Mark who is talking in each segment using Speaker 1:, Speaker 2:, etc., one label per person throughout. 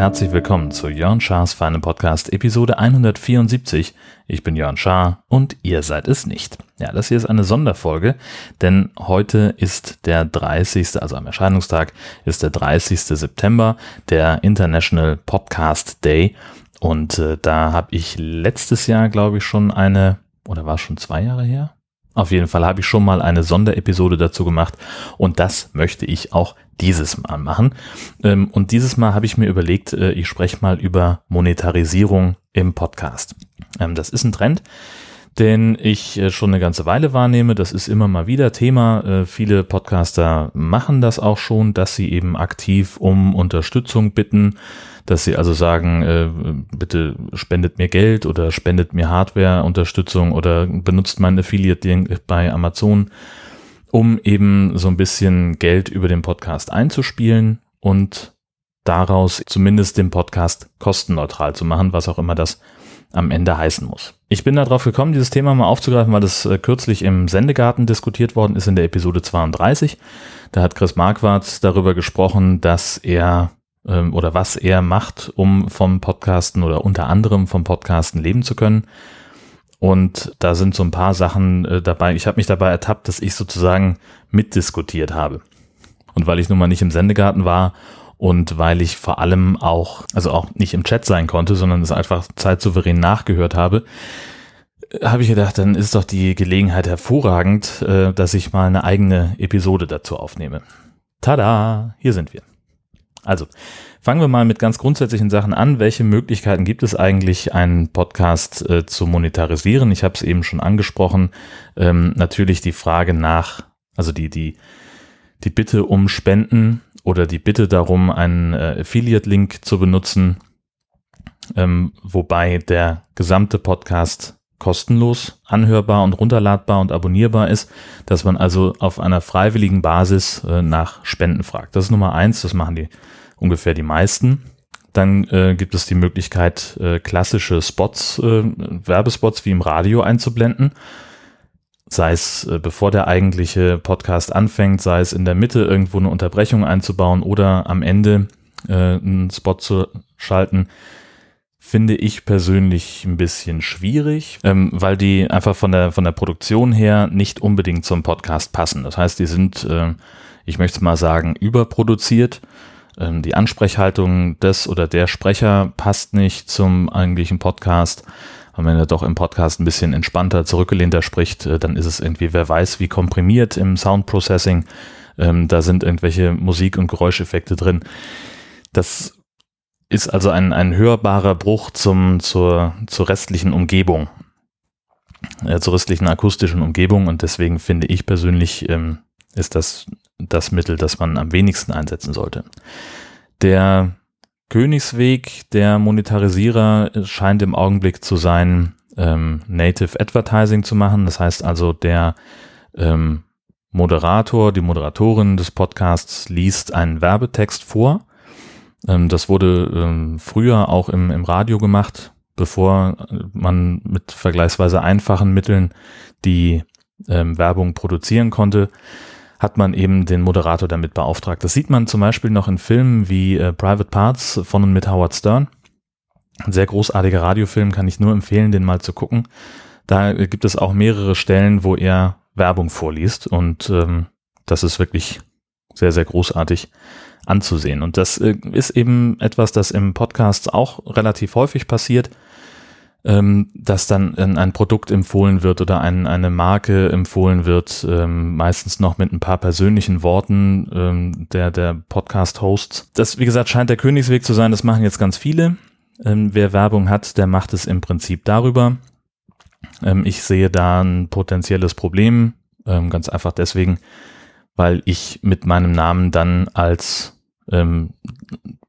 Speaker 1: herzlich willkommen zu Jörn Schars Feine Podcast Episode 174. Ich bin Jörn Schaar und ihr seid es nicht. Ja, das hier ist eine Sonderfolge, denn heute ist der 30., also am Erscheinungstag ist der 30. September, der International Podcast Day und äh, da habe ich letztes Jahr, glaube ich, schon eine, oder war es schon zwei Jahre her? Auf jeden Fall habe ich schon mal eine Sonderepisode dazu gemacht und das möchte ich auch dieses Mal machen. Ähm, und dieses Mal habe ich mir überlegt, äh, ich spreche mal über Monetarisierung im Podcast. Ähm, das ist ein Trend, den ich äh, schon eine ganze Weile wahrnehme. Das ist immer mal wieder Thema. Äh, viele Podcaster machen das auch schon, dass sie eben aktiv um Unterstützung bitten, dass sie also sagen, bitte spendet mir Geld oder spendet mir Hardware-Unterstützung oder benutzt mein Affiliate bei Amazon um eben so ein bisschen Geld über den Podcast einzuspielen und daraus zumindest den Podcast kostenneutral zu machen, was auch immer das am Ende heißen muss. Ich bin darauf gekommen, dieses Thema mal aufzugreifen, weil das äh, kürzlich im Sendegarten diskutiert worden ist in der Episode 32. Da hat Chris Marquardt darüber gesprochen, dass er ähm, oder was er macht, um vom Podcasten oder unter anderem vom Podcasten leben zu können. Und da sind so ein paar Sachen äh, dabei. Ich habe mich dabei ertappt, dass ich sozusagen mitdiskutiert habe. Und weil ich nun mal nicht im Sendegarten war und weil ich vor allem auch, also auch nicht im Chat sein konnte, sondern es einfach zeitsouverän nachgehört habe, habe ich gedacht, dann ist doch die Gelegenheit hervorragend, äh, dass ich mal eine eigene Episode dazu aufnehme. Tada, hier sind wir. Also, fangen wir mal mit ganz grundsätzlichen Sachen an. Welche Möglichkeiten gibt es eigentlich, einen Podcast äh, zu monetarisieren? Ich habe es eben schon angesprochen. Ähm, natürlich die Frage nach, also die, die, die Bitte um Spenden oder die Bitte darum, einen äh, Affiliate-Link zu benutzen, ähm, wobei der gesamte Podcast kostenlos anhörbar und runterladbar und abonnierbar ist, dass man also auf einer freiwilligen Basis äh, nach Spenden fragt. Das ist Nummer eins, das machen die ungefähr die meisten. Dann äh, gibt es die Möglichkeit, äh, klassische Spots, äh, Werbespots wie im Radio einzublenden. Sei es äh, bevor der eigentliche Podcast anfängt, sei es in der Mitte irgendwo eine Unterbrechung einzubauen oder am Ende äh, einen Spot zu schalten finde ich persönlich ein bisschen schwierig, ähm, weil die einfach von der, von der Produktion her nicht unbedingt zum Podcast passen. Das heißt, die sind, äh, ich möchte mal sagen, überproduziert. Ähm, die Ansprechhaltung des oder der Sprecher passt nicht zum eigentlichen Podcast. Und wenn er doch im Podcast ein bisschen entspannter, zurückgelehnter spricht, äh, dann ist es irgendwie, wer weiß, wie komprimiert im Sound Processing. Ähm, da sind irgendwelche Musik- und Geräuscheffekte drin. Das ist also ein, ein hörbarer Bruch zum, zur, zur restlichen Umgebung, äh, zur restlichen akustischen Umgebung und deswegen finde ich persönlich, ähm, ist das das Mittel, das man am wenigsten einsetzen sollte. Der Königsweg der Monetarisierer scheint im Augenblick zu sein, ähm, Native Advertising zu machen. Das heißt also, der ähm, Moderator, die Moderatorin des Podcasts liest einen Werbetext vor das wurde ähm, früher auch im, im Radio gemacht, bevor man mit vergleichsweise einfachen Mitteln die ähm, Werbung produzieren konnte, hat man eben den Moderator damit beauftragt. Das sieht man zum Beispiel noch in Filmen wie äh, Private Parts von und mit Howard Stern. Ein sehr großartiger Radiofilm, kann ich nur empfehlen, den mal zu gucken. Da gibt es auch mehrere Stellen, wo er Werbung vorliest und ähm, das ist wirklich sehr, sehr großartig anzusehen. Und das äh, ist eben etwas, das im Podcast auch relativ häufig passiert, ähm, dass dann ein Produkt empfohlen wird oder ein, eine Marke empfohlen wird, ähm, meistens noch mit ein paar persönlichen Worten ähm, der, der Podcast-Hosts. Das, wie gesagt, scheint der Königsweg zu sein. Das machen jetzt ganz viele. wer Werbung hat, der macht es im Prinzip darüber. ich sehe da ein potenzielles Problem, ganz einfach deswegen, weil ich mit meinem Namen dann als ähm,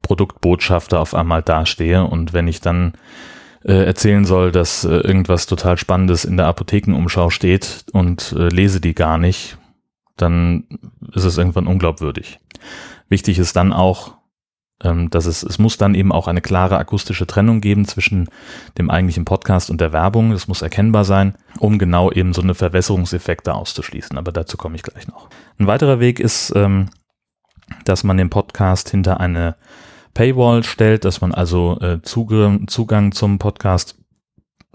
Speaker 1: Produktbotschafter auf einmal dastehe und wenn ich dann äh, erzählen soll, dass äh, irgendwas total Spannendes in der Apothekenumschau steht und äh, lese die gar nicht, dann ist es irgendwann unglaubwürdig. Wichtig ist dann auch, dass es, es muss dann eben auch eine klare akustische Trennung geben zwischen dem eigentlichen Podcast und der Werbung. Das muss erkennbar sein, um genau eben so eine Verwässerungseffekte auszuschließen. Aber dazu komme ich gleich noch. Ein weiterer Weg ist, ähm, dass man den Podcast hinter eine Paywall stellt, dass man also äh, Zugang zum Podcast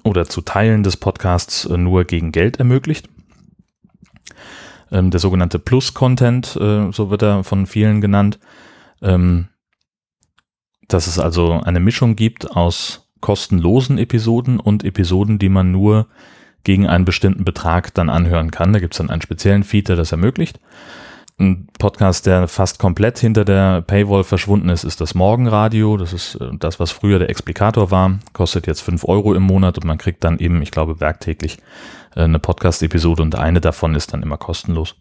Speaker 1: oder zu Teilen des Podcasts äh, nur gegen Geld ermöglicht. Ähm, der sogenannte Plus-Content, äh, so wird er von vielen genannt. Dass es also eine Mischung gibt aus kostenlosen Episoden und Episoden, die man nur gegen einen bestimmten Betrag dann anhören kann. Da gibt es dann einen speziellen Feed, der das ermöglicht. Ein Podcast, der fast komplett hinter der Paywall verschwunden ist, ist das Morgenradio. Das ist äh, das, was früher der Explikator war. Kostet jetzt fünf Euro im Monat und man kriegt dann eben, ich glaube, werktäglich äh, eine Podcast-Episode und eine davon ist dann immer kostenlos.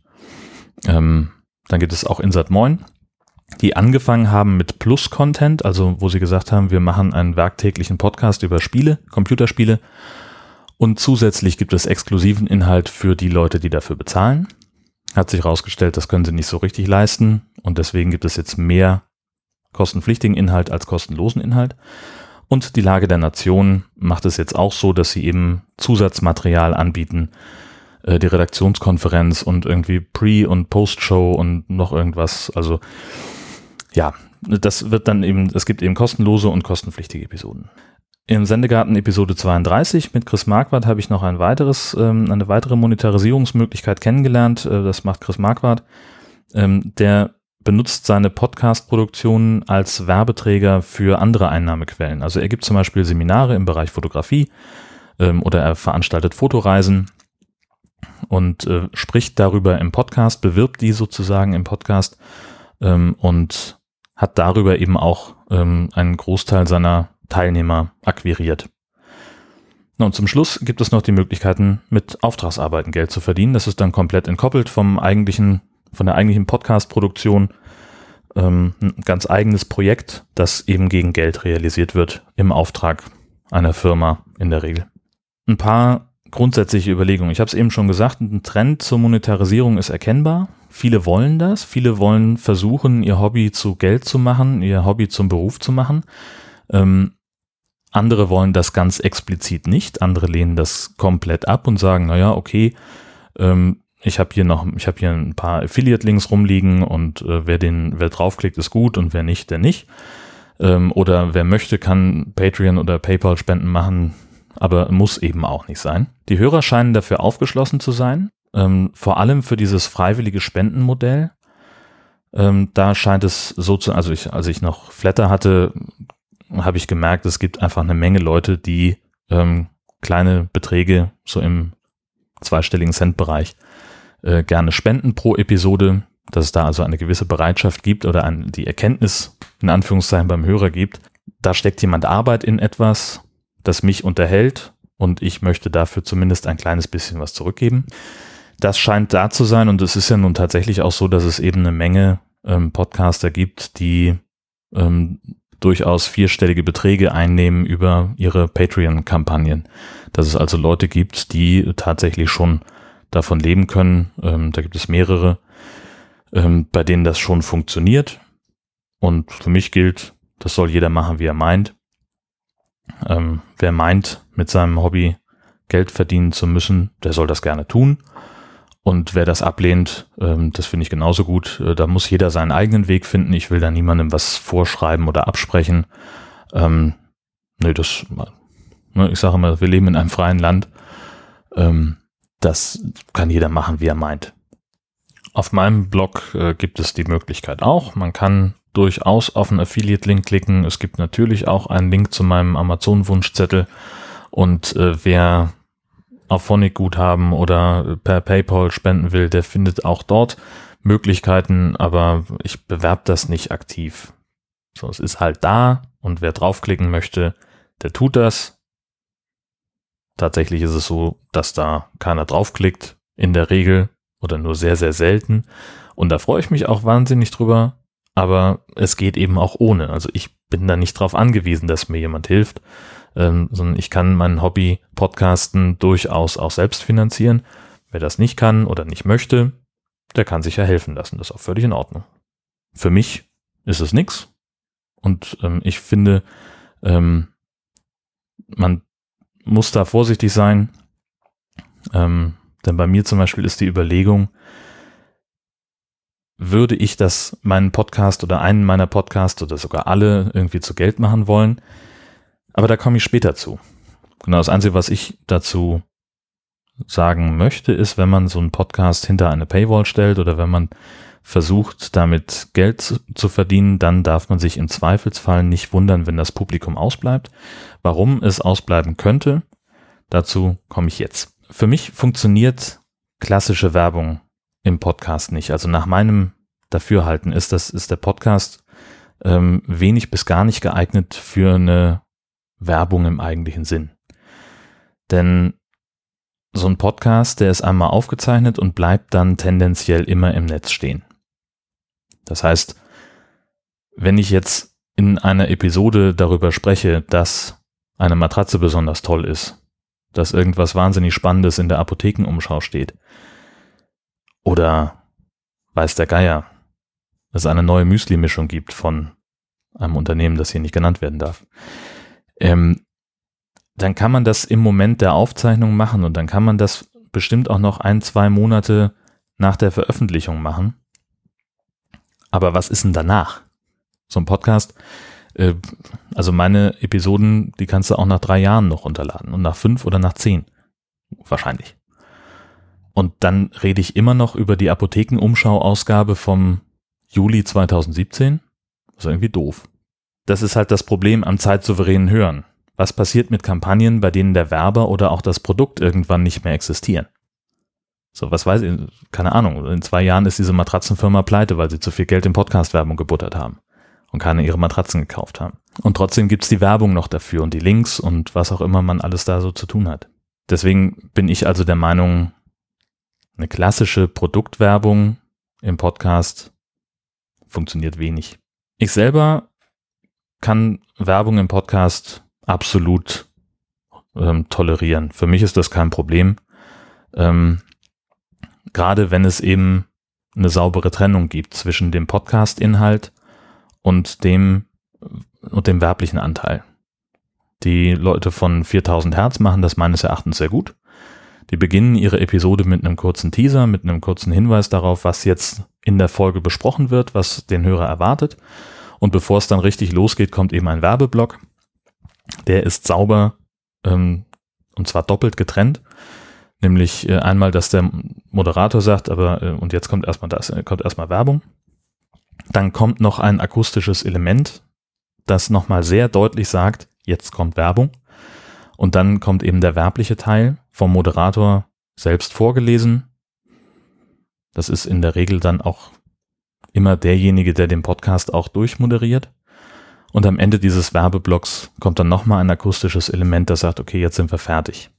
Speaker 1: Ähm, dann gibt es auch Insert Moin die angefangen haben mit Plus-Content, also wo sie gesagt haben, wir machen einen werktäglichen Podcast über Spiele, Computerspiele und zusätzlich gibt es exklusiven Inhalt für die Leute, die dafür bezahlen. Hat sich herausgestellt, das können sie nicht so richtig leisten und deswegen gibt es jetzt mehr kostenpflichtigen Inhalt als kostenlosen Inhalt. Und die Lage der Nation macht es jetzt auch so, dass sie eben Zusatzmaterial anbieten, äh, die Redaktionskonferenz und irgendwie Pre- und Post-Show und noch irgendwas. Also ja, das wird dann eben, es gibt eben kostenlose und kostenpflichtige Episoden. Im Sendegarten Episode 32 mit Chris Marquardt habe ich noch ein weiteres, ähm, eine weitere Monetarisierungsmöglichkeit kennengelernt. Äh, das macht Chris Marquardt. Ähm, der benutzt seine Podcast-Produktionen als Werbeträger für andere Einnahmequellen. Also er gibt zum Beispiel Seminare im Bereich Fotografie ähm, oder er veranstaltet Fotoreisen und äh, spricht darüber im Podcast, bewirbt die sozusagen im Podcast und hat darüber eben auch ähm, einen Großteil seiner Teilnehmer akquiriert. und zum Schluss gibt es noch die Möglichkeiten, mit Auftragsarbeiten Geld zu verdienen. Das ist dann komplett entkoppelt vom eigentlichen, von der eigentlichen Podcast-Produktion. Ähm, ein ganz eigenes Projekt, das eben gegen Geld realisiert wird im Auftrag einer Firma in der Regel. Ein paar grundsätzliche Überlegungen. Ich habe es eben schon gesagt, ein Trend zur Monetarisierung ist erkennbar. Viele wollen das, viele wollen versuchen, ihr Hobby zu Geld zu machen, ihr Hobby zum Beruf zu machen. Ähm, andere wollen das ganz explizit nicht, andere lehnen das komplett ab und sagen, naja, okay, ähm, ich habe hier noch, ich habe hier ein paar Affiliate-Links rumliegen und äh, wer den, wer draufklickt, ist gut und wer nicht, der nicht. Ähm, oder wer möchte, kann Patreon oder PayPal-Spenden machen, aber muss eben auch nicht sein. Die Hörer scheinen dafür aufgeschlossen zu sein ähm, vor allem für dieses freiwillige Spendenmodell. Ähm, da scheint es so zu, also ich, als ich noch Flatter hatte, habe ich gemerkt, es gibt einfach eine Menge Leute, die ähm, kleine Beträge so im zweistelligen Cent-Bereich äh, gerne spenden pro Episode, dass es da also eine gewisse Bereitschaft gibt oder ein, die Erkenntnis in Anführungszeichen beim Hörer gibt. Da steckt jemand Arbeit in etwas, das mich unterhält und ich möchte dafür zumindest ein kleines bisschen was zurückgeben. Das scheint da zu sein und es ist ja nun tatsächlich auch so, dass es eben eine Menge ähm, Podcaster gibt, die ähm, durchaus vierstellige Beträge einnehmen über ihre Patreon-Kampagnen. Dass es also Leute gibt, die tatsächlich schon davon leben können. Ähm, da gibt es mehrere, ähm, bei denen das schon funktioniert. Und für mich gilt, das soll jeder machen, wie er meint. Ähm, wer meint, mit seinem Hobby Geld verdienen zu müssen, der soll das gerne tun. Und wer das ablehnt, ähm, das finde ich genauso gut. Äh, da muss jeder seinen eigenen Weg finden. Ich will da niemandem was vorschreiben oder absprechen. Ähm, nee, das, ne, ich sage immer, wir leben in einem freien Land. Ähm, das kann jeder machen, wie er meint. Auf meinem Blog äh, gibt es die Möglichkeit auch. Man kann durchaus auf einen Affiliate-Link klicken. Es gibt natürlich auch einen Link zu meinem Amazon-Wunschzettel. Und äh, wer auf Phonic-Guthaben oder per PayPal spenden will, der findet auch dort Möglichkeiten, aber ich bewerbe das nicht aktiv. So, es ist halt da und wer draufklicken möchte, der tut das. Tatsächlich ist es so, dass da keiner draufklickt, in der Regel oder nur sehr, sehr selten. Und da freue ich mich auch wahnsinnig drüber, aber es geht eben auch ohne. Also ich bin da nicht drauf angewiesen, dass mir jemand hilft ähm, sondern ich kann mein Hobby Podcasten durchaus auch selbst finanzieren. Wer das nicht kann oder nicht möchte, der kann sich ja helfen lassen. Das ist auch völlig in Ordnung. Für mich ist es nix Und ähm, ich finde, ähm, man muss da vorsichtig sein. Ähm, denn bei mir zum Beispiel ist die Überlegung, würde ich das meinen Podcast oder einen meiner Podcasts oder sogar alle irgendwie zu Geld machen wollen. Aber da komme ich später zu. Genau, das Einzige, was ich dazu sagen möchte, ist, wenn man so einen Podcast hinter eine Paywall stellt oder wenn man versucht, damit Geld zu verdienen, dann darf man sich im Zweifelsfall nicht wundern, wenn das Publikum ausbleibt. Warum es ausbleiben könnte, dazu komme ich jetzt. Für mich funktioniert klassische Werbung im Podcast nicht. Also nach meinem Dafürhalten ist das, ist der Podcast ähm, wenig bis gar nicht geeignet für eine Werbung im eigentlichen Sinn. Denn so ein Podcast, der ist einmal aufgezeichnet und bleibt dann tendenziell immer im Netz stehen. Das heißt, wenn ich jetzt in einer Episode darüber spreche, dass eine Matratze besonders toll ist, dass irgendwas wahnsinnig Spannendes in der Apothekenumschau steht, oder weiß der Geier, es eine neue Müsli-Mischung gibt von einem Unternehmen, das hier nicht genannt werden darf, ähm, dann kann man das im Moment der Aufzeichnung machen und dann kann man das bestimmt auch noch ein, zwei Monate nach der Veröffentlichung machen. Aber was ist denn danach? So ein Podcast, äh, also meine Episoden, die kannst du auch nach drei Jahren noch runterladen und nach fünf oder nach zehn. Wahrscheinlich. Und dann rede ich immer noch über die Apothekenumschau-Ausgabe vom Juli 2017. Das ist irgendwie doof. Das ist halt das Problem am zeitsouveränen Hören. Was passiert mit Kampagnen, bei denen der Werber oder auch das Produkt irgendwann nicht mehr existieren? So, was weiß ich, keine Ahnung. In zwei Jahren ist diese Matratzenfirma pleite, weil sie zu viel Geld in Podcast-Werbung gebuttert haben und keine ihre Matratzen gekauft haben. Und trotzdem gibt's die Werbung noch dafür und die Links und was auch immer man alles da so zu tun hat. Deswegen bin ich also der Meinung, eine klassische Produktwerbung im Podcast funktioniert wenig. Ich selber kann Werbung im Podcast absolut ähm, tolerieren. Für mich ist das kein Problem. Ähm, Gerade wenn es eben eine saubere Trennung gibt zwischen dem Podcast-Inhalt und dem, und dem werblichen Anteil. Die Leute von 4000 Hertz machen das meines Erachtens sehr gut. Die beginnen ihre Episode mit einem kurzen Teaser, mit einem kurzen Hinweis darauf, was jetzt in der Folge besprochen wird, was den Hörer erwartet. Und bevor es dann richtig losgeht, kommt eben ein Werbeblock. Der ist sauber ähm, und zwar doppelt getrennt. Nämlich äh, einmal, dass der Moderator sagt, aber äh, und jetzt kommt erstmal das, äh, kommt erstmal Werbung. Dann kommt noch ein akustisches Element, das nochmal sehr deutlich sagt, jetzt kommt Werbung. Und dann kommt eben der werbliche Teil vom Moderator selbst vorgelesen. Das ist in der Regel dann auch immer derjenige, der den Podcast auch durchmoderiert. Und am Ende dieses Werbeblocks kommt dann nochmal ein akustisches Element, das sagt, okay, jetzt sind wir fertig.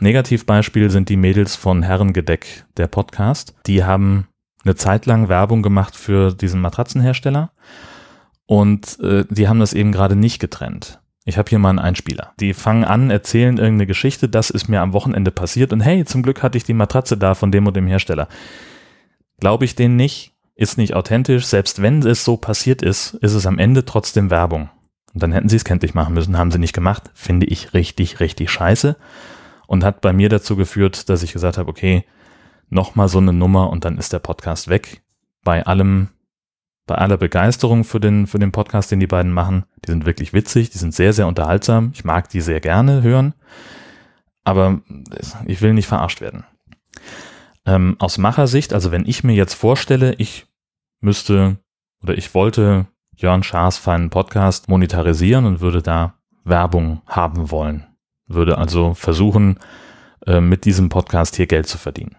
Speaker 1: Negativbeispiel sind die Mädels von Herrengedeck, der Podcast. Die haben eine Zeit lang Werbung gemacht für diesen Matratzenhersteller und äh, die haben das eben gerade nicht getrennt. Ich habe hier mal einen Einspieler. Die fangen an, erzählen irgendeine Geschichte, das ist mir am Wochenende passiert und hey, zum Glück hatte ich die Matratze da von dem und dem Hersteller. Glaube ich denen nicht, ist nicht authentisch. Selbst wenn es so passiert ist, ist es am Ende trotzdem Werbung. Und dann hätten sie es kenntlich machen müssen, haben sie nicht gemacht. Finde ich richtig, richtig scheiße. Und hat bei mir dazu geführt, dass ich gesagt habe, okay, nochmal so eine Nummer und dann ist der Podcast weg. Bei allem bei aller Begeisterung für den, für den Podcast, den die beiden machen. Die sind wirklich witzig, die sind sehr, sehr unterhaltsam. Ich mag die sehr gerne hören. Aber ich will nicht verarscht werden. Ähm, aus Machersicht, also wenn ich mir jetzt vorstelle, ich müsste oder ich wollte Jörn Schaas feinen Podcast monetarisieren und würde da Werbung haben wollen. Würde also versuchen, äh, mit diesem Podcast hier Geld zu verdienen.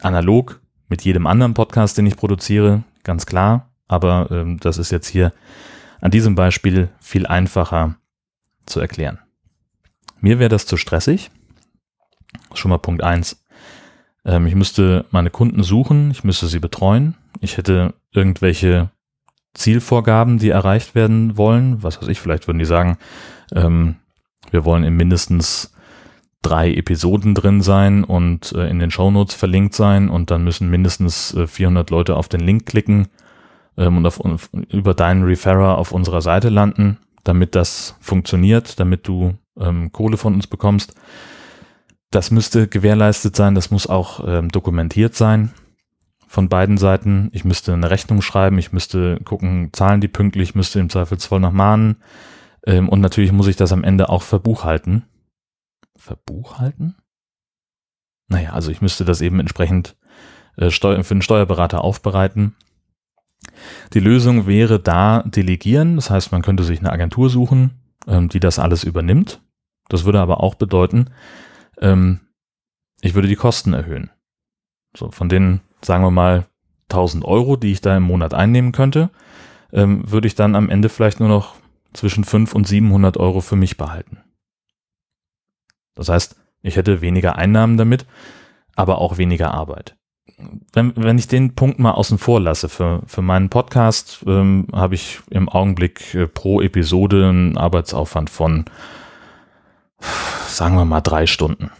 Speaker 1: Analog mit jedem anderen Podcast, den ich produziere, ganz klar. Aber ähm, das ist jetzt hier an diesem Beispiel viel einfacher zu erklären. Mir wäre das zu stressig. Schon mal Punkt eins. Ähm, ich müsste meine Kunden suchen, ich müsste sie betreuen. Ich hätte irgendwelche Zielvorgaben, die erreicht werden wollen. Was weiß ich, vielleicht würden die sagen, ähm, wir wollen in mindestens drei Episoden drin sein und äh, in den Shownotes verlinkt sein und dann müssen mindestens äh, 400 Leute auf den Link klicken ähm, und auf, über deinen Referrer auf unserer Seite landen, damit das funktioniert, damit du ähm, Kohle von uns bekommst. Das müsste gewährleistet sein, das muss auch ähm, dokumentiert sein von beiden Seiten. Ich müsste eine Rechnung schreiben, ich müsste gucken, zahlen die pünktlich, müsste im Zweifelsfall noch mahnen. Ähm, und natürlich muss ich das am Ende auch verbuchhalten. Verbuchhalten? Naja, also ich müsste das eben entsprechend äh, für den Steuerberater aufbereiten. Die Lösung wäre da delegieren, das heißt, man könnte sich eine Agentur suchen, ähm, die das alles übernimmt. Das würde aber auch bedeuten, ähm, ich würde die Kosten erhöhen. So, von den, sagen wir mal, 1000 Euro, die ich da im Monat einnehmen könnte, ähm, würde ich dann am Ende vielleicht nur noch zwischen 500 und 700 Euro für mich behalten. Das heißt, ich hätte weniger Einnahmen damit, aber auch weniger Arbeit. Wenn, wenn ich den Punkt mal außen vor lasse, für, für meinen Podcast ähm, habe ich im Augenblick äh, pro Episode einen Arbeitsaufwand von sagen wir mal drei Stunden.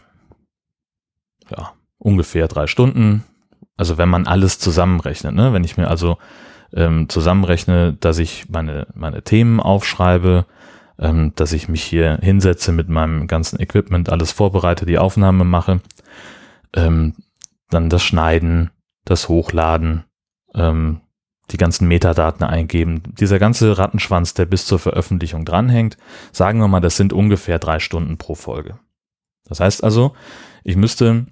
Speaker 1: Ja, ungefähr drei Stunden. Also wenn man alles zusammenrechnet, ne? wenn ich mir also ähm, zusammenrechne, dass ich meine, meine Themen aufschreibe, ähm, dass ich mich hier hinsetze mit meinem ganzen Equipment, alles vorbereite, die Aufnahme mache, ähm, dann das Schneiden, das Hochladen, ähm, die ganzen Metadaten eingeben. Dieser ganze Rattenschwanz, der bis zur Veröffentlichung dranhängt, sagen wir mal, das sind ungefähr drei Stunden pro Folge. Das heißt also, ich müsste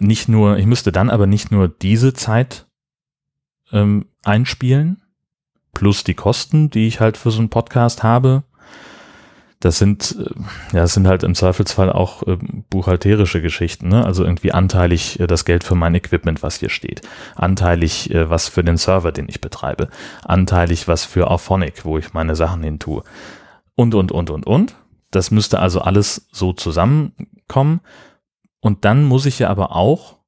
Speaker 1: nicht nur, ich müsste dann aber nicht nur diese Zeit ähm, einspielen, plus die Kosten, die ich halt für so einen Podcast habe, das sind, äh, ja, das sind halt im Zweifelsfall auch äh, buchhalterische Geschichten, ne? Also irgendwie anteilig äh, das Geld für mein Equipment, was hier steht. Anteilig äh, was für den Server, den ich betreibe. Anteilig was für Auphonic, wo ich meine Sachen hin tue. Und, und, und, und, und. Das müsste also alles so zusammenkommen. Und dann muss ich ja aber auch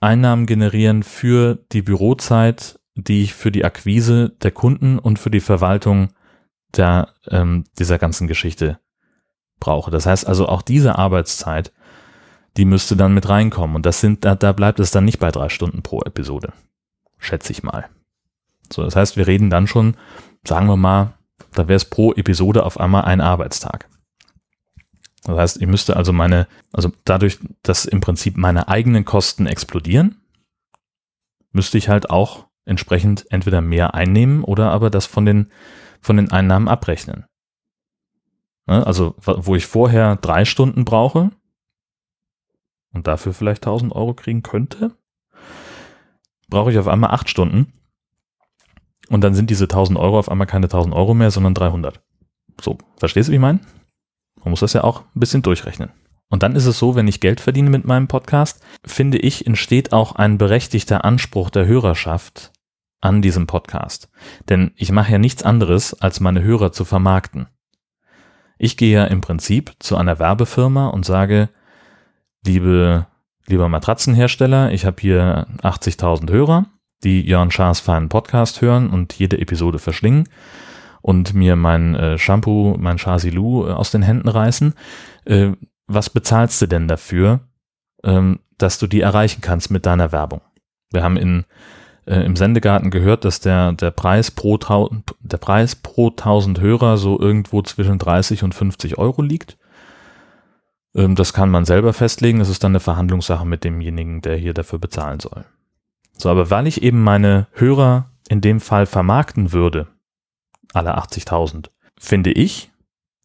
Speaker 1: Einnahmen generieren für die Bürozeit, die ich für die Akquise der Kunden und für die Verwaltung der, ähm, dieser ganzen Geschichte brauche. Das heißt also auch diese Arbeitszeit, die müsste dann mit reinkommen. Und das sind, da, da bleibt es dann nicht bei drei Stunden pro Episode. Schätze ich mal. So, das heißt, wir reden dann schon, sagen wir mal, da wäre es pro Episode auf einmal ein Arbeitstag. Das heißt, ich müsste also meine, also dadurch, dass im Prinzip meine eigenen Kosten explodieren, müsste ich halt auch entsprechend entweder mehr einnehmen oder aber das von den von den Einnahmen abrechnen. Ne, also, wo ich vorher drei Stunden brauche und dafür vielleicht 1000 Euro kriegen könnte, brauche ich auf einmal acht Stunden und dann sind diese 1000 Euro auf einmal keine 1000 Euro mehr, sondern 300. So, verstehst du, wie ich meine? Man muss das ja auch ein bisschen durchrechnen. Und dann ist es so, wenn ich Geld verdiene mit meinem Podcast, finde ich, entsteht auch ein berechtigter Anspruch der Hörerschaft an diesem Podcast. Denn ich mache ja nichts anderes, als meine Hörer zu vermarkten. Ich gehe ja im Prinzip zu einer Werbefirma und sage, liebe, lieber Matratzenhersteller, ich habe hier 80.000 Hörer, die Jörn Schaas feinen Podcast hören und jede Episode verschlingen und mir mein äh, Shampoo, mein Chasilu äh, aus den Händen reißen. Äh, was bezahlst du denn dafür, ähm, dass du die erreichen kannst mit deiner Werbung? Wir haben in äh, im Sendegarten gehört, dass der, der, Preis pro der Preis pro 1000 Hörer so irgendwo zwischen 30 und 50 Euro liegt. Ähm, das kann man selber festlegen. Das ist dann eine Verhandlungssache mit demjenigen, der hier dafür bezahlen soll. So, aber weil ich eben meine Hörer in dem Fall vermarkten würde, alle 80.000, finde ich,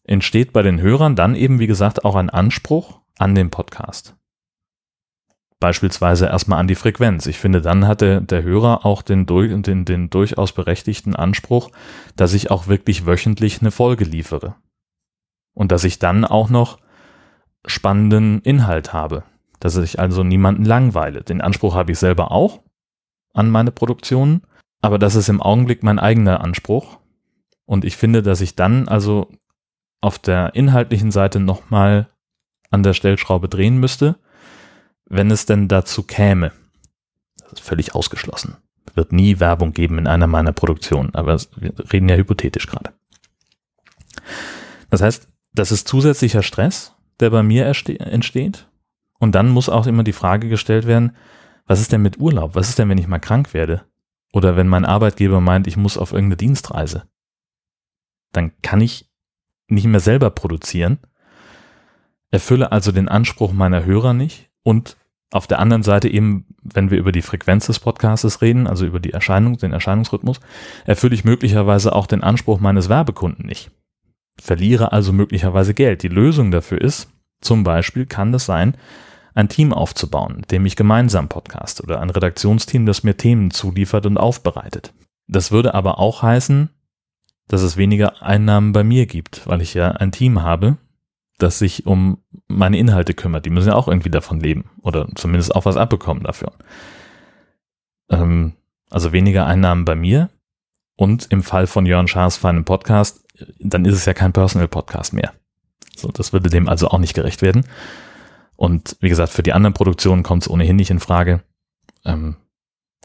Speaker 1: entsteht bei den Hörern dann eben, wie gesagt, auch ein Anspruch an den Podcast beispielsweise erstmal an die Frequenz. Ich finde, dann hat der, der Hörer auch den, den, den durchaus berechtigten Anspruch, dass ich auch wirklich wöchentlich eine Folge liefere. Und dass ich dann auch noch spannenden Inhalt habe. Dass ich also niemanden langweile. Den Anspruch habe ich selber auch an meine Produktionen, aber das ist im Augenblick mein eigener Anspruch. Und ich finde, dass ich dann also auf der inhaltlichen Seite nochmal an der Stellschraube drehen müsste wenn es denn dazu käme, das ist völlig ausgeschlossen, wird nie Werbung geben in einer meiner Produktionen, aber wir reden ja hypothetisch gerade. Das heißt, das ist zusätzlicher Stress, der bei mir entsteht. Und dann muss auch immer die Frage gestellt werden, was ist denn mit Urlaub? Was ist denn, wenn ich mal krank werde? oder wenn mein Arbeitgeber meint, ich muss auf irgendeine Dienstreise, dann kann ich nicht mehr selber produzieren, erfülle also den Anspruch meiner Hörer nicht und auf der anderen Seite eben, wenn wir über die Frequenz des Podcasts reden, also über die Erscheinung, den Erscheinungsrhythmus, erfülle ich möglicherweise auch den Anspruch meines Werbekunden nicht. Verliere also möglicherweise Geld. Die Lösung dafür ist, zum Beispiel kann es sein, ein Team aufzubauen, mit dem ich gemeinsam podcast oder ein Redaktionsteam, das mir Themen zuliefert und aufbereitet. Das würde aber auch heißen, dass es weniger Einnahmen bei mir gibt, weil ich ja ein Team habe, das sich um meine Inhalte kümmert. Die müssen ja auch irgendwie davon leben oder zumindest auch was abbekommen dafür. Ähm, also weniger Einnahmen bei mir und im Fall von Jörn Schaas feinem Podcast, dann ist es ja kein Personal Podcast mehr. So, das würde dem also auch nicht gerecht werden. Und wie gesagt, für die anderen Produktionen kommt es ohnehin nicht in Frage. Ähm,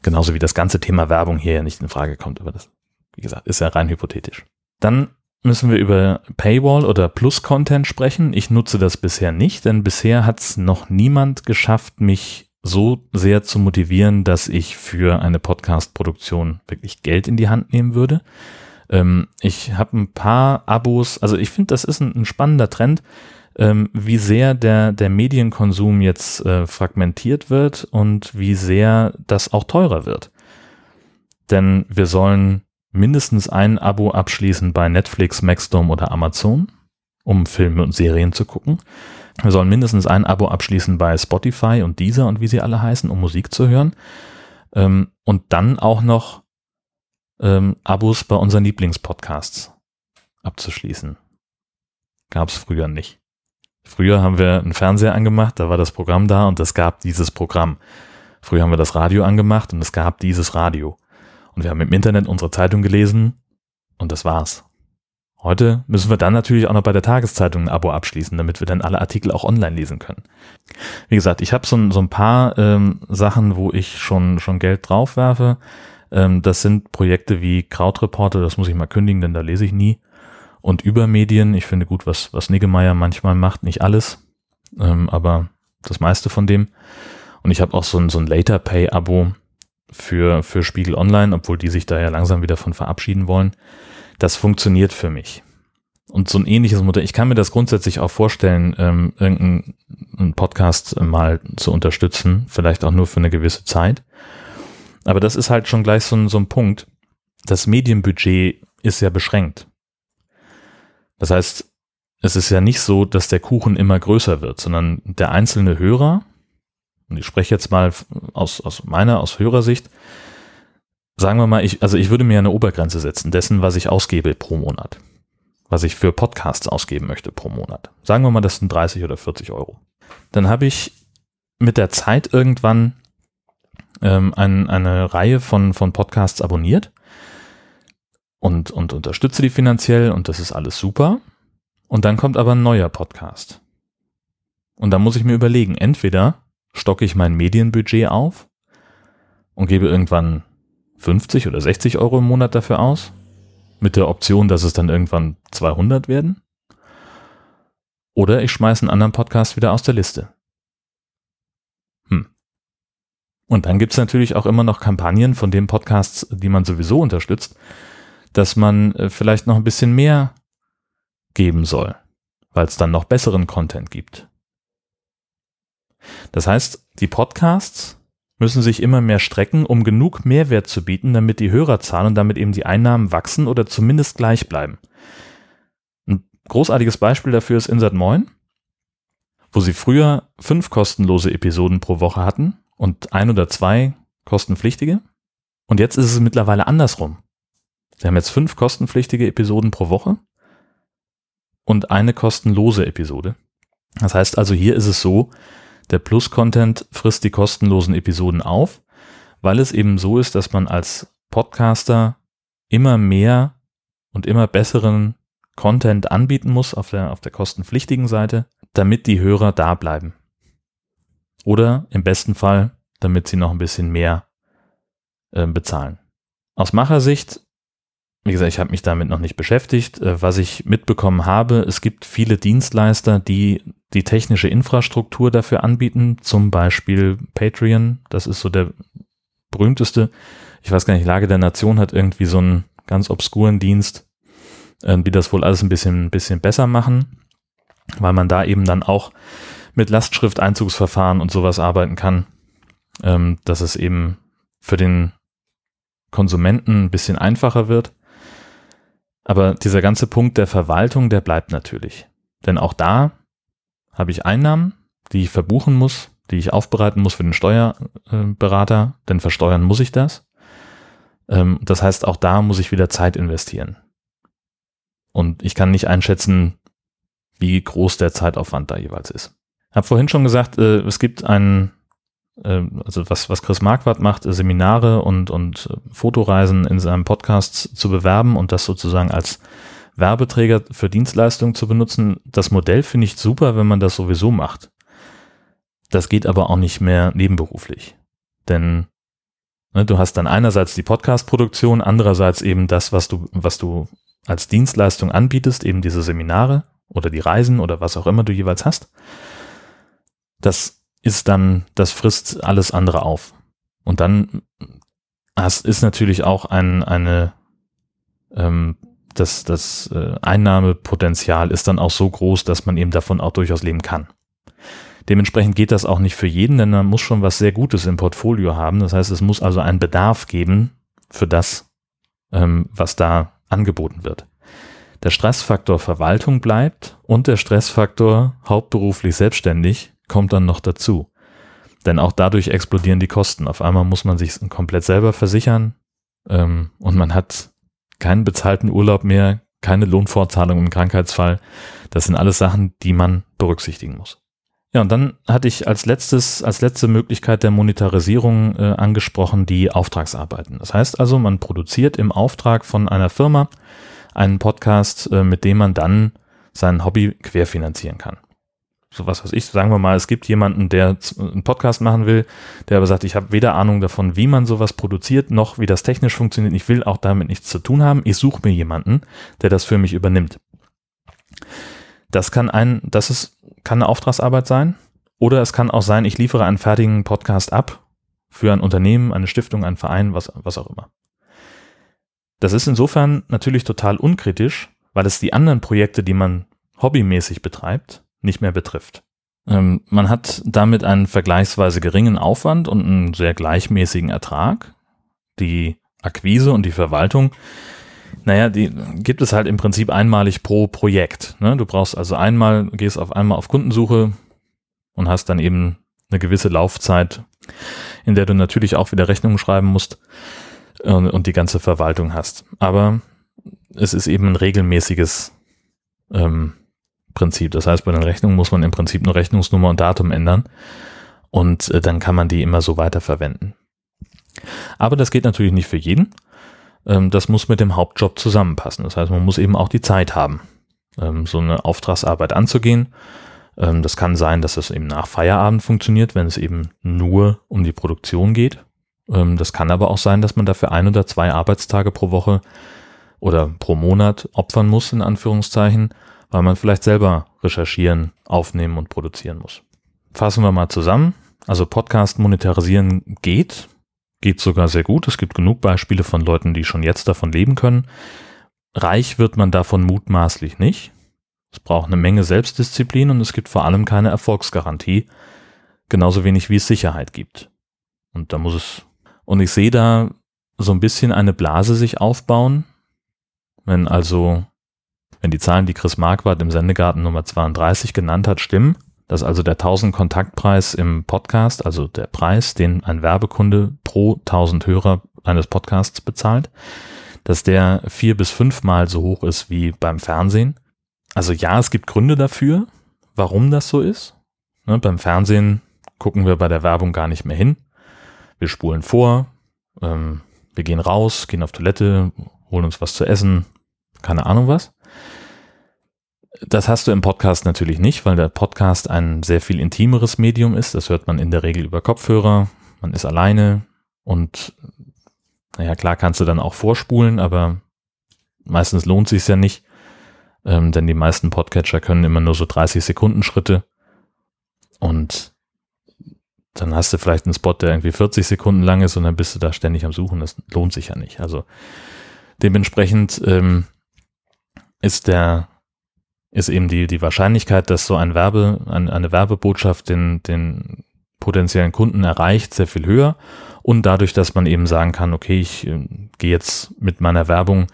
Speaker 1: genauso wie das ganze Thema Werbung hier ja nicht in Frage kommt. Aber das, wie gesagt, ist ja rein hypothetisch. Dann müssen wir über Paywall oder Plus-Content sprechen. Ich nutze das bisher nicht, denn bisher hat es noch niemand geschafft, mich so sehr zu motivieren, dass ich für eine Podcast-Produktion wirklich Geld in die Hand nehmen würde. Ähm, ich habe ein paar Abos, also ich finde, das ist ein, ein spannender Trend, ähm, wie sehr der, der Medienkonsum jetzt äh, fragmentiert wird und wie sehr das auch teurer wird. Denn wir sollen mindestens ein Abo abschließen bei Netflix, Maxdome oder Amazon, um Filme und Serien zu gucken. Wir sollen mindestens ein Abo abschließen bei Spotify und Deezer und wie sie alle heißen, um Musik zu hören. Ähm, und dann auch noch ähm, Abos bei unseren Lieblingspodcasts abzuschließen. Gab es früher nicht. Früher haben wir einen Fernseher angemacht, da war das Programm da und es gab dieses Programm. Früher haben wir das Radio angemacht und es gab dieses Radio. Und wir haben im Internet unsere Zeitung gelesen und das war's. Heute müssen wir dann natürlich auch noch bei der Tageszeitung ein Abo abschließen, damit wir dann alle Artikel auch online lesen können. Wie gesagt, ich habe so, so, ein paar ähm, Sachen, wo ich schon, schon Geld drauf werfe. Ähm, das sind Projekte wie Krautreporter, das muss ich mal kündigen, denn da lese ich nie. Und Übermedien, ich finde gut, was, was Niggemeier manchmal macht, nicht alles, ähm, aber das meiste von dem. Und ich habe auch so ein, so ein Later Pay-Abo für, für Spiegel Online, obwohl die sich da ja langsam wieder von verabschieden wollen. Das funktioniert für mich. Und so ein ähnliches Modell, ich kann mir das grundsätzlich auch vorstellen, ähm, irgendeinen Podcast mal zu unterstützen, vielleicht auch nur für eine gewisse Zeit. Aber das ist halt schon gleich so ein, so ein Punkt. Das Medienbudget ist ja beschränkt. Das heißt, es ist ja nicht so, dass der Kuchen immer größer wird, sondern der einzelne Hörer, und ich spreche jetzt mal aus, aus meiner, aus Hörersicht, sagen wir mal, ich, also ich würde mir eine Obergrenze setzen dessen, was ich ausgebe pro Monat. Was ich für Podcasts ausgeben möchte pro Monat. Sagen wir mal, das sind 30 oder 40 Euro. Dann habe ich mit der Zeit irgendwann ähm, ein, eine Reihe von, von Podcasts abonniert und, und unterstütze die finanziell und das ist alles super. Und dann kommt aber ein neuer Podcast. Und da muss ich mir überlegen, entweder stocke ich mein Medienbudget auf und gebe irgendwann 50 oder 60 Euro im Monat dafür aus, mit der Option, dass es dann irgendwann 200 werden. Oder ich schmeiße einen anderen Podcast wieder aus der Liste. Und dann gibt's natürlich auch immer noch Kampagnen von den Podcasts, die man sowieso unterstützt, dass man äh, vielleicht noch ein bisschen mehr geben soll, weil es dann noch besseren Content gibt. Das heißt, die Podcasts müssen sich immer mehr strecken, um genug Mehrwert zu bieten, damit die Hörerzahl und damit eben die Einnahmen wachsen oder zumindest gleich bleiben. Ein großartiges Beispiel dafür ist Insert Moin, wo sie früher fünf kostenlose Episoden pro Woche hatten und ein oder zwei kostenpflichtige. Und jetzt ist es mittlerweile andersrum. Sie haben jetzt fünf kostenpflichtige Episoden pro Woche und eine kostenlose Episode. Das heißt also, hier ist es so, der Plus-Content frisst die kostenlosen Episoden auf, weil es eben so ist, dass man als Podcaster immer mehr und immer besseren Content anbieten muss auf der, auf der kostenpflichtigen Seite, damit die Hörer da bleiben. Oder im besten Fall, damit sie noch ein bisschen mehr äh, bezahlen. Aus Machersicht, wie gesagt, ich habe mich damit noch nicht beschäftigt. Äh, was ich mitbekommen habe, es gibt viele Dienstleister, die die technische Infrastruktur dafür anbieten, zum Beispiel Patreon. Das ist so der berühmteste. Ich weiß gar nicht, Lage der Nation hat irgendwie so einen ganz obskuren Dienst, äh, die das wohl alles ein bisschen, bisschen besser machen, weil man da eben dann auch mit Lastschrifteinzugsverfahren und sowas arbeiten kann, ähm, dass es eben für den Konsumenten ein bisschen einfacher wird. Aber dieser ganze Punkt der Verwaltung, der bleibt natürlich. Denn auch da habe ich Einnahmen, die ich verbuchen muss, die ich aufbereiten muss für den Steuerberater, denn versteuern muss ich das. Ähm, das heißt, auch da muss ich wieder Zeit investieren. Und ich kann nicht einschätzen, wie groß der Zeitaufwand da jeweils ist. Habe vorhin schon gesagt, äh, es gibt einen also was, was Chris Marquardt macht, Seminare und, und äh, Fotoreisen in seinem Podcast zu bewerben und das sozusagen als Werbeträger für Dienstleistungen zu benutzen. Das Modell finde ich super, wenn man das sowieso macht. Das geht aber auch nicht mehr nebenberuflich. Denn ne, du hast dann einerseits die Podcast-Produktion, andererseits eben das, was du, was du als Dienstleistung anbietest, eben diese Seminare oder die Reisen oder was auch immer du jeweils hast. Das ist dann, das frisst alles andere auf. Und dann hast, ist natürlich auch ein, eine, ähm, das, das äh, Einnahmepotenzial ist dann auch so groß, dass man eben davon auch durchaus leben kann. Dementsprechend geht das auch nicht für jeden, denn man muss schon was sehr Gutes im Portfolio haben. Das heißt, es muss also einen Bedarf geben für das, ähm, was da angeboten wird. Der Stressfaktor Verwaltung bleibt und der Stressfaktor hauptberuflich selbstständig kommt dann noch dazu. Denn auch dadurch explodieren die Kosten. Auf einmal muss man sich komplett selber versichern ähm, und man hat keinen bezahlten Urlaub mehr, keine Lohnfortzahlung im Krankheitsfall. Das sind alles Sachen, die man berücksichtigen muss. Ja, und dann hatte ich als letztes, als letzte Möglichkeit der Monetarisierung äh, angesprochen die Auftragsarbeiten. Das heißt also, man produziert im Auftrag von einer Firma einen Podcast, äh, mit dem man dann sein Hobby querfinanzieren kann so was weiß ich, sagen wir mal, es gibt jemanden, der einen Podcast machen will, der aber sagt, ich habe weder Ahnung davon, wie man sowas produziert, noch wie das technisch funktioniert. Ich will auch damit nichts zu tun haben. Ich suche mir jemanden, der das für mich übernimmt. Das kann ein, das ist, kann eine Auftragsarbeit sein. Oder es kann auch sein, ich liefere einen fertigen Podcast ab für ein Unternehmen, eine Stiftung, einen Verein, was, was auch immer. Das ist insofern natürlich total unkritisch, weil es die anderen Projekte, die man hobbymäßig betreibt, nicht mehr betrifft. Ähm, man hat damit einen vergleichsweise geringen Aufwand und einen sehr gleichmäßigen Ertrag. Die Akquise und die Verwaltung, naja, die gibt es halt im Prinzip einmalig pro Projekt. Ne? Du brauchst also einmal, gehst auf einmal auf Kundensuche und hast dann eben eine gewisse Laufzeit, in der du natürlich auch wieder Rechnungen schreiben musst und, und die ganze Verwaltung hast. Aber es ist eben ein regelmäßiges ähm, Prinzip. Das heißt, bei den Rechnungen muss man im Prinzip nur Rechnungsnummer und Datum ändern und äh, dann kann man die immer so weiter verwenden. Aber das geht natürlich nicht für jeden. Ähm, das muss mit dem Hauptjob zusammenpassen. Das heißt, man muss eben auch die Zeit haben, ähm, so eine Auftragsarbeit anzugehen. Ähm, das kann sein, dass es eben nach Feierabend funktioniert, wenn es eben nur um die Produktion geht. Ähm, das kann aber auch sein, dass man dafür ein oder zwei Arbeitstage pro Woche oder pro Monat opfern muss, in Anführungszeichen, weil man vielleicht selber recherchieren, aufnehmen und produzieren muss. Fassen wir mal zusammen. Also Podcast monetarisieren geht, geht sogar sehr gut. Es gibt genug Beispiele von Leuten, die schon jetzt davon leben können. Reich wird man davon mutmaßlich nicht. Es braucht eine Menge Selbstdisziplin und es gibt vor allem keine Erfolgsgarantie, genauso wenig wie es Sicherheit gibt. Und da muss es, und ich sehe da so ein bisschen eine Blase sich aufbauen, wenn also wenn die Zahlen, die Chris Marquardt im Sendegarten Nummer 32 genannt hat, stimmen, dass also der 1000 Kontaktpreis im Podcast, also der Preis, den ein Werbekunde pro 1000 Hörer eines Podcasts bezahlt, dass der vier bis fünfmal so hoch ist wie beim Fernsehen. Also ja, es gibt Gründe dafür, warum das so ist. Ne, beim Fernsehen gucken wir bei der Werbung gar nicht mehr hin. Wir spulen vor, ähm, wir gehen raus, gehen auf Toilette, holen uns was zu essen, keine Ahnung was. Das hast du im Podcast natürlich nicht, weil der Podcast ein sehr viel intimeres Medium ist. Das hört man in der Regel über Kopfhörer. Man ist alleine und naja, klar kannst du dann auch vorspulen, aber meistens lohnt sich ja nicht, ähm, denn die meisten Podcatcher können immer nur so 30 Sekunden Schritte und dann hast du vielleicht einen Spot, der irgendwie 40 Sekunden lang ist und dann bist du da ständig am Suchen. Das lohnt sich ja nicht. Also dementsprechend ähm, ist der ist eben die, die Wahrscheinlichkeit, dass so ein Werbe, ein, eine Werbebotschaft den, den potenziellen Kunden erreicht, sehr viel höher. Und dadurch, dass man eben sagen kann, okay, ich äh, gehe jetzt mit meiner Werbung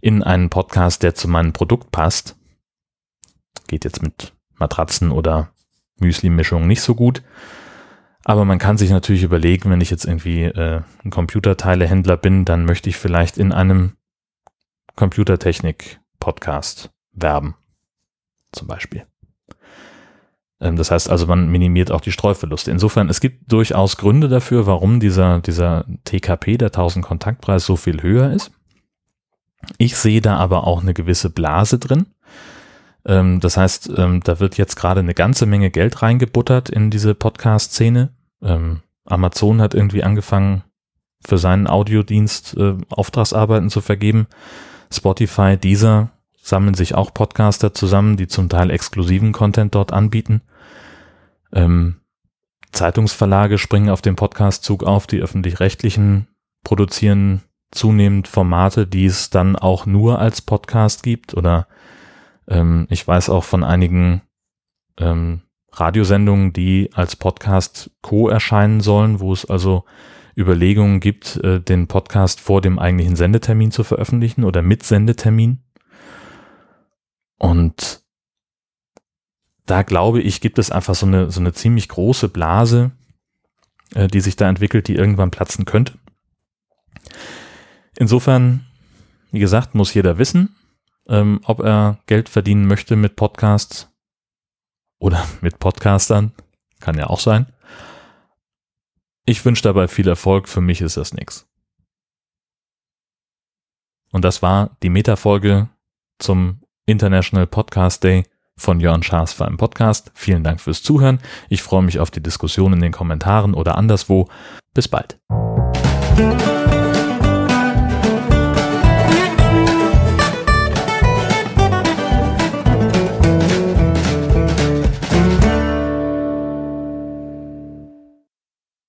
Speaker 1: in einen Podcast, der zu meinem Produkt passt, geht jetzt mit Matratzen oder Müsli-Mischung nicht so gut. Aber man kann sich natürlich überlegen, wenn ich jetzt irgendwie äh, ein Computerteilehändler bin, dann möchte ich vielleicht in einem Computertechnik-Podcast werben. Zum Beispiel. Ähm, das heißt also, man minimiert auch die Streuverluste. Insofern, es gibt durchaus Gründe dafür, warum dieser, dieser TKP, der 1000 Kontaktpreis, so viel höher ist. Ich sehe da aber auch eine gewisse Blase drin. Ähm, das heißt, ähm, da wird jetzt gerade eine ganze Menge Geld reingebuttert in diese Podcast-Szene. Amazon hat irgendwie angefangen, für seinen Audiodienst äh, Auftragsarbeiten zu vergeben. Spotify, Deezer sammeln sich auch Podcaster zusammen, die zum Teil exklusiven Content dort anbieten. Ähm, Zeitungsverlage springen auf den Podcastzug auf, die öffentlich-rechtlichen produzieren zunehmend Formate, die es dann auch nur als Podcast gibt oder ähm, ich weiß auch von einigen ähm, Radiosendungen, die als Podcast co erscheinen sollen, wo es also Überlegungen gibt, äh, den Podcast vor dem eigentlichen Sendetermin zu veröffentlichen oder mit Sendetermin. Und da glaube ich, gibt es einfach so eine, so eine ziemlich große Blase, äh, die sich da entwickelt, die irgendwann platzen könnte. Insofern, wie gesagt, muss jeder wissen, ähm, ob er Geld verdienen möchte mit Podcasts oder mit Podcastern. Kann ja auch sein. Ich wünsche dabei viel Erfolg. Für mich ist das nichts. Und das war die Metafolge zum International Podcast Day von Jörn Schaas für einen Podcast. Vielen Dank fürs Zuhören. Ich freue mich auf die Diskussion in den Kommentaren oder anderswo. Bis bald.